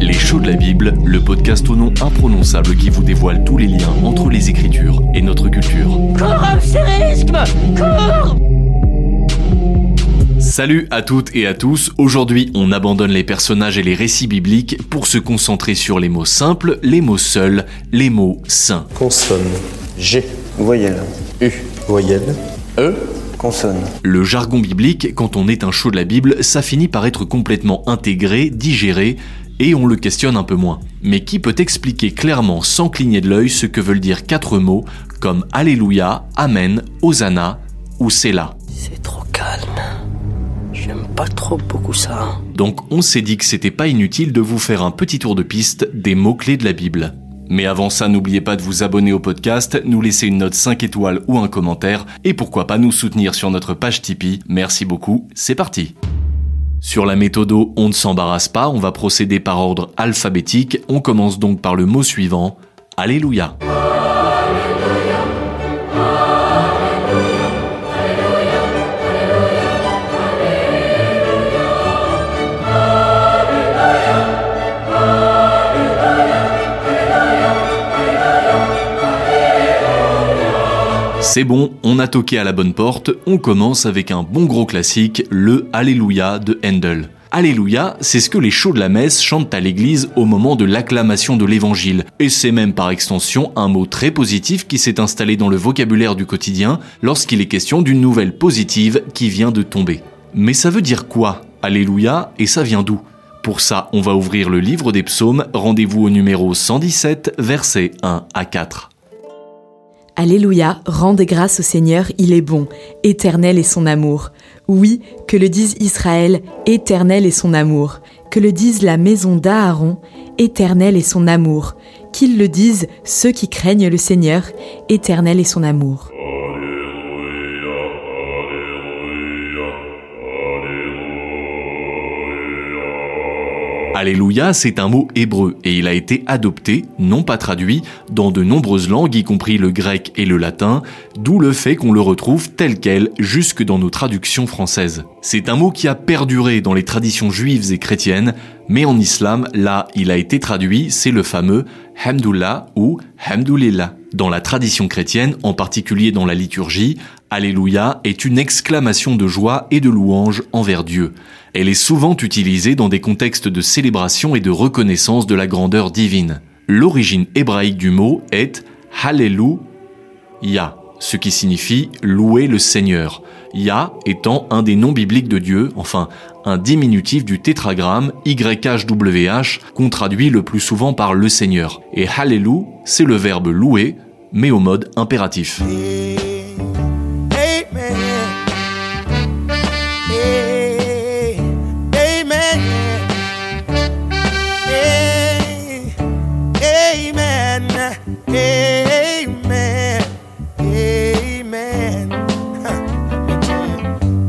Les shows de la Bible, le podcast au nom imprononçable qui vous dévoile tous les liens entre les Écritures et notre culture. Salut à toutes et à tous, aujourd'hui on abandonne les personnages et les récits bibliques pour se concentrer sur les mots simples, les mots seuls, les mots saints. Consonne. G. Voyelle. U. Voyelle. E. Consonne. Le jargon biblique, quand on est un show de la Bible, ça finit par être complètement intégré, digéré, et on le questionne un peu moins. Mais qui peut expliquer clairement sans cligner de l'œil ce que veulent dire quatre mots comme Alléluia, Amen, Hosanna ou Selah C'est trop calme. J'aime pas trop beaucoup ça. Donc on s'est dit que c'était pas inutile de vous faire un petit tour de piste des mots-clés de la Bible. Mais avant ça, n'oubliez pas de vous abonner au podcast, nous laisser une note 5 étoiles ou un commentaire, et pourquoi pas nous soutenir sur notre page Tipeee. Merci beaucoup, c'est parti sur la méthode on ne s'embarrasse pas, on va procéder par ordre alphabétique. On commence donc par le mot suivant, Alléluia. C'est bon, on a toqué à la bonne porte, on commence avec un bon gros classique, le Alléluia de Handel. Alléluia, c'est ce que les chauds de la messe chantent à l'église au moment de l'acclamation de l'évangile. Et c'est même par extension un mot très positif qui s'est installé dans le vocabulaire du quotidien lorsqu'il est question d'une nouvelle positive qui vient de tomber. Mais ça veut dire quoi Alléluia, et ça vient d'où? Pour ça, on va ouvrir le livre des psaumes, rendez-vous au numéro 117, versets 1 à 4. Alléluia, rendez grâce au Seigneur, il est bon, éternel est son amour. Oui, que le dise Israël, éternel est son amour. Que le dise la maison d'Aaron, éternel est son amour. Qu'ils le disent ceux qui craignent le Seigneur, éternel est son amour. Alléluia, c'est un mot hébreu et il a été adopté, non pas traduit, dans de nombreuses langues, y compris le grec et le latin, d'où le fait qu'on le retrouve tel quel jusque dans nos traductions françaises. C'est un mot qui a perduré dans les traditions juives et chrétiennes, mais en islam, là, il a été traduit, c'est le fameux Hamdullah ou Hamdulillah. Dans la tradition chrétienne, en particulier dans la liturgie, Alléluia est une exclamation de joie et de louange envers Dieu. Elle est souvent utilisée dans des contextes de célébration et de reconnaissance de la grandeur divine. L'origine hébraïque du mot est Hallelujah, ce qui signifie louer le Seigneur. Yah étant un des noms bibliques de Dieu, enfin un diminutif du tétragramme YHWH qu'on traduit le plus souvent par le Seigneur. Et Hallelujah, c'est le verbe louer, mais au mode impératif.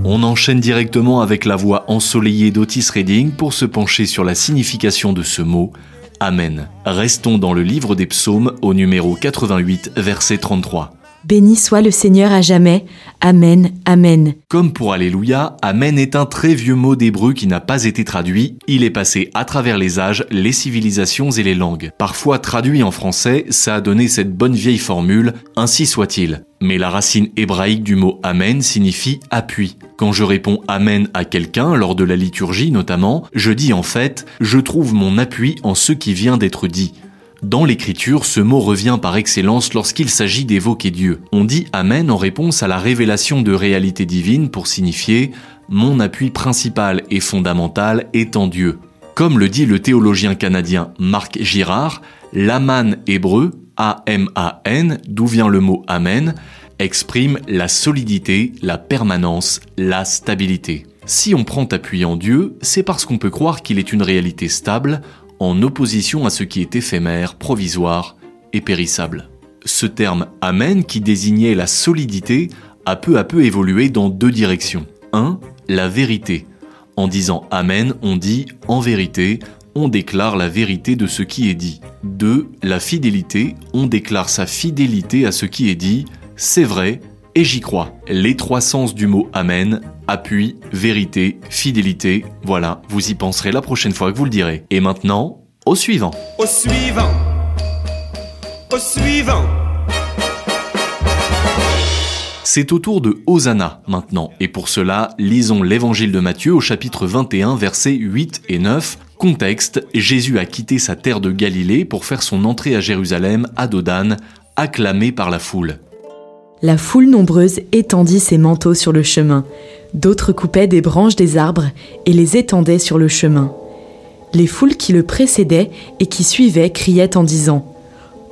On enchaîne directement avec la voix ensoleillée d'Otis Redding pour se pencher sur la signification de ce mot, Amen. Restons dans le livre des psaumes au numéro 88, verset 33. Béni soit le Seigneur à jamais. Amen, Amen. Comme pour Alléluia, Amen est un très vieux mot d'hébreu qui n'a pas été traduit. Il est passé à travers les âges, les civilisations et les langues. Parfois traduit en français, ça a donné cette bonne vieille formule, ainsi soit-il. Mais la racine hébraïque du mot Amen signifie appui. Quand je réponds Amen à quelqu'un, lors de la liturgie notamment, je dis en fait, je trouve mon appui en ce qui vient d'être dit. Dans l'écriture, ce mot revient par excellence lorsqu'il s'agit d'évoquer Dieu. On dit Amen en réponse à la révélation de réalité divine pour signifier Mon appui principal et fondamental est en Dieu. Comme le dit le théologien canadien Marc Girard, l'aman hébreu, A-M-A-N, d'où vient le mot Amen, exprime la solidité, la permanence, la stabilité. Si on prend appui en Dieu, c'est parce qu'on peut croire qu'il est une réalité stable, en opposition à ce qui est éphémère, provisoire et périssable. Ce terme Amen, qui désignait la solidité, a peu à peu évolué dans deux directions. 1. La vérité. En disant Amen, on dit en vérité, on déclare la vérité de ce qui est dit. 2. La fidélité, on déclare sa fidélité à ce qui est dit, c'est vrai et j'y crois. Les trois sens du mot Amen, appui, vérité, fidélité, voilà, vous y penserez la prochaine fois que vous le direz. Et maintenant, au suivant. Au suivant. Au suivant. C'est au tour de Hosanna maintenant, et pour cela, lisons l'évangile de Matthieu au chapitre 21, versets 8 et 9. Contexte, Jésus a quitté sa terre de Galilée pour faire son entrée à Jérusalem, à Dodane, acclamé par la foule. La foule nombreuse étendit ses manteaux sur le chemin. D'autres coupaient des branches des arbres et les étendaient sur le chemin. Les foules qui le précédaient et qui suivaient criaient en disant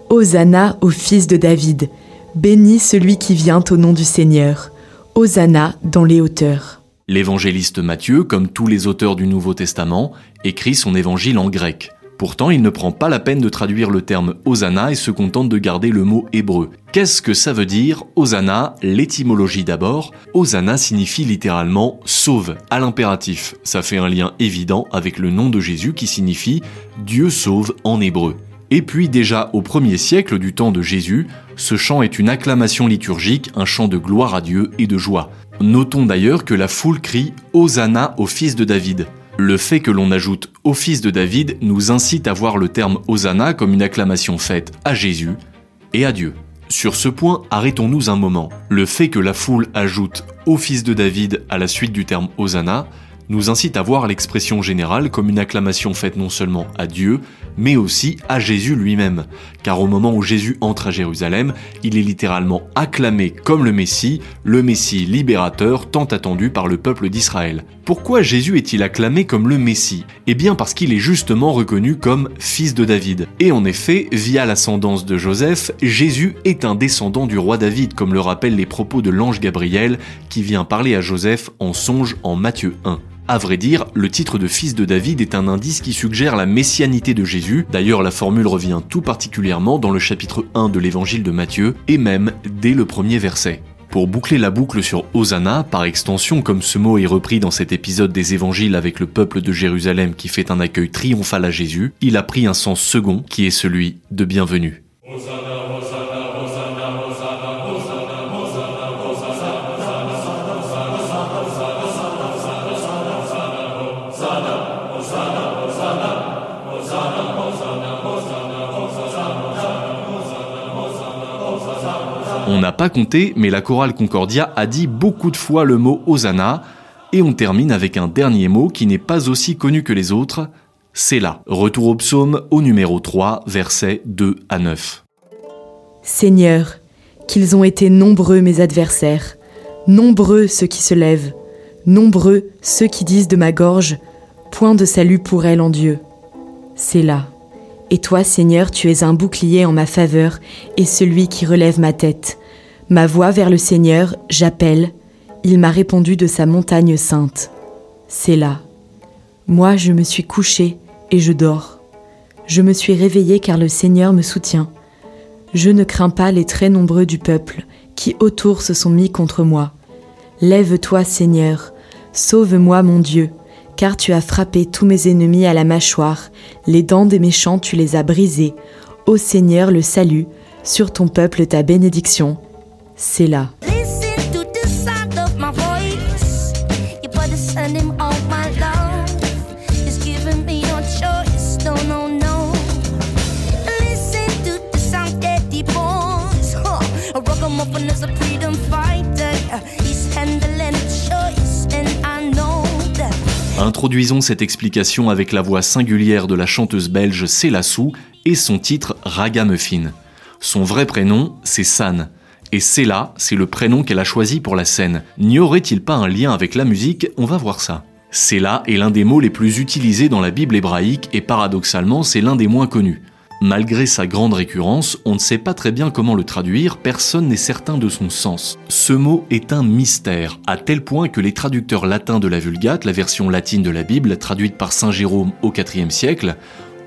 Hosanna au fils de David, béni celui qui vient au nom du Seigneur, Hosanna dans les hauteurs. L'évangéliste Matthieu, comme tous les auteurs du Nouveau Testament, écrit son évangile en grec. Pourtant, il ne prend pas la peine de traduire le terme Hosanna et se contente de garder le mot hébreu. Qu'est-ce que ça veut dire Hosanna? L'étymologie d'abord. Hosanna signifie littéralement sauve à l'impératif. Ça fait un lien évident avec le nom de Jésus qui signifie Dieu sauve en hébreu. Et puis déjà au premier siècle du temps de Jésus, ce chant est une acclamation liturgique, un chant de gloire à Dieu et de joie. Notons d'ailleurs que la foule crie Hosanna au fils de David. Le fait que l'on ajoute au fils de David nous incite à voir le terme Hosanna comme une acclamation faite à Jésus et à Dieu. Sur ce point, arrêtons-nous un moment. Le fait que la foule ajoute au fils de David à la suite du terme Hosanna nous incite à voir l'expression générale comme une acclamation faite non seulement à Dieu, mais aussi à Jésus lui-même. Car au moment où Jésus entre à Jérusalem, il est littéralement acclamé comme le Messie, le Messie libérateur tant attendu par le peuple d'Israël. Pourquoi Jésus est-il acclamé comme le Messie? Eh bien parce qu'il est justement reconnu comme fils de David. Et en effet, via l'ascendance de Joseph, Jésus est un descendant du roi David, comme le rappellent les propos de l'ange Gabriel qui vient parler à Joseph en songe en Matthieu 1. À vrai dire, le titre de fils de David est un indice qui suggère la messianité de Jésus. D'ailleurs, la formule revient tout particulièrement dans le chapitre 1 de l'évangile de Matthieu, et même dès le premier verset. Pour boucler la boucle sur Hosanna, par extension, comme ce mot est repris dans cet épisode des évangiles avec le peuple de Jérusalem qui fait un accueil triomphal à Jésus, il a pris un sens second qui est celui de bienvenue. On n'a pas compté, mais la chorale Concordia a dit beaucoup de fois le mot Hosanna, et on termine avec un dernier mot qui n'est pas aussi connu que les autres, c'est là. Retour au psaume au numéro 3, versets 2 à 9. Seigneur, qu'ils ont été nombreux mes adversaires, nombreux ceux qui se lèvent, nombreux ceux qui disent de ma gorge, point de salut pour elle en Dieu. C'est là. Et toi, Seigneur, tu es un bouclier en ma faveur et celui qui relève ma tête. Ma voix vers le Seigneur, j'appelle. Il m'a répondu de sa montagne sainte. C'est là. Moi, je me suis couché et je dors. Je me suis réveillé car le Seigneur me soutient. Je ne crains pas les très nombreux du peuple qui autour se sont mis contre moi. Lève-toi, Seigneur, sauve-moi, mon Dieu car tu as frappé tous mes ennemis à la mâchoire, les dents des méchants tu les as brisées. Ô Seigneur, le salut, sur ton peuple ta bénédiction. C'est là. Introduisons cette explication avec la voix singulière de la chanteuse belge Sou et son titre Ragamuffin. Son vrai prénom, c'est San. Et Céla, c'est le prénom qu'elle a choisi pour la scène. N'y aurait-il pas un lien avec la musique? On va voir ça. Céla est l'un des mots les plus utilisés dans la Bible hébraïque et paradoxalement, c'est l'un des moins connus. Malgré sa grande récurrence, on ne sait pas très bien comment le traduire, personne n'est certain de son sens. Ce mot est un mystère, à tel point que les traducteurs latins de la Vulgate, la version latine de la Bible, traduite par Saint Jérôme au IVe siècle,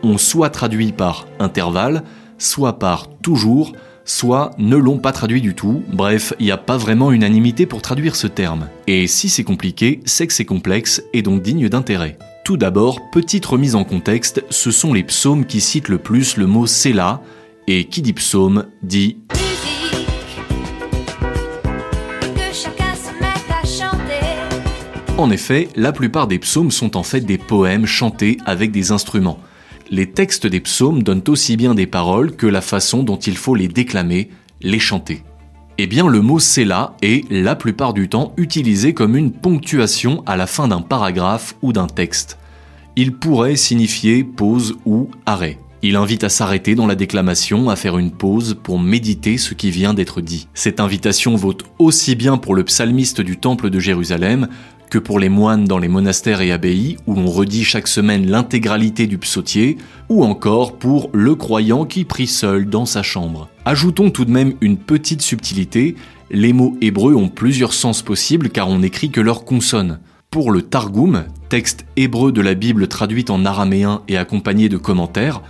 ont soit traduit par intervalle, soit par toujours, soit ne l'ont pas traduit du tout. Bref, il n'y a pas vraiment unanimité pour traduire ce terme. Et si c'est compliqué, c'est que c'est complexe et donc digne d'intérêt. Tout d'abord, petite remise en contexte, ce sont les psaumes qui citent le plus le mot Séla, et qui dit psaume dit En effet, la plupart des psaumes sont en fait des poèmes chantés avec des instruments. Les textes des psaumes donnent aussi bien des paroles que la façon dont il faut les déclamer, les chanter. Eh bien, le mot Selah est, la plupart du temps, utilisé comme une ponctuation à la fin d'un paragraphe ou d'un texte. Il pourrait signifier pause ou arrêt. Il invite à s'arrêter dans la déclamation, à faire une pause pour méditer ce qui vient d'être dit. Cette invitation vaut aussi bien pour le psalmiste du Temple de Jérusalem que pour les moines dans les monastères et abbayes où l'on redit chaque semaine l'intégralité du psautier, ou encore pour le croyant qui prie seul dans sa chambre. Ajoutons tout de même une petite subtilité, les mots hébreux ont plusieurs sens possibles car on n'écrit que leurs consonnes. Pour le Targum, texte hébreu de la Bible traduite en araméen et accompagné de commentaires,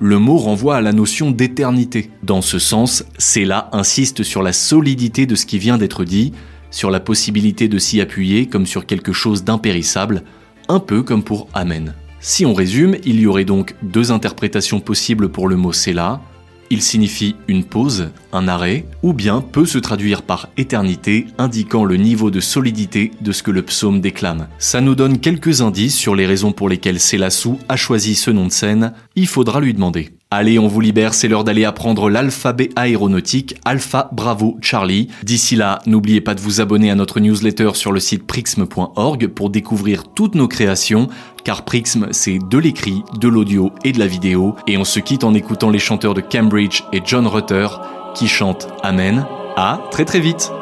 le mot renvoie à la notion d'éternité. Dans ce sens, là insiste sur la solidité de ce qui vient d'être dit, sur la possibilité de s'y appuyer comme sur quelque chose d'impérissable, un peu comme pour Amen. Si on résume, il y aurait donc deux interprétations possibles pour le mot Selah. Il signifie une pause, un arrêt, ou bien peut se traduire par éternité, indiquant le niveau de solidité de ce que le psaume déclame. Ça nous donne quelques indices sur les raisons pour lesquelles Selassou a choisi ce nom de scène, il faudra lui demander. Allez, on vous libère, c'est l'heure d'aller apprendre l'alphabet aéronautique Alpha Bravo Charlie. D'ici là, n'oubliez pas de vous abonner à notre newsletter sur le site prixme.org pour découvrir toutes nos créations, car Prixme, c'est de l'écrit, de l'audio et de la vidéo, et on se quitte en écoutant les chanteurs de Cambridge et John Rutter qui chantent Amen. À très très vite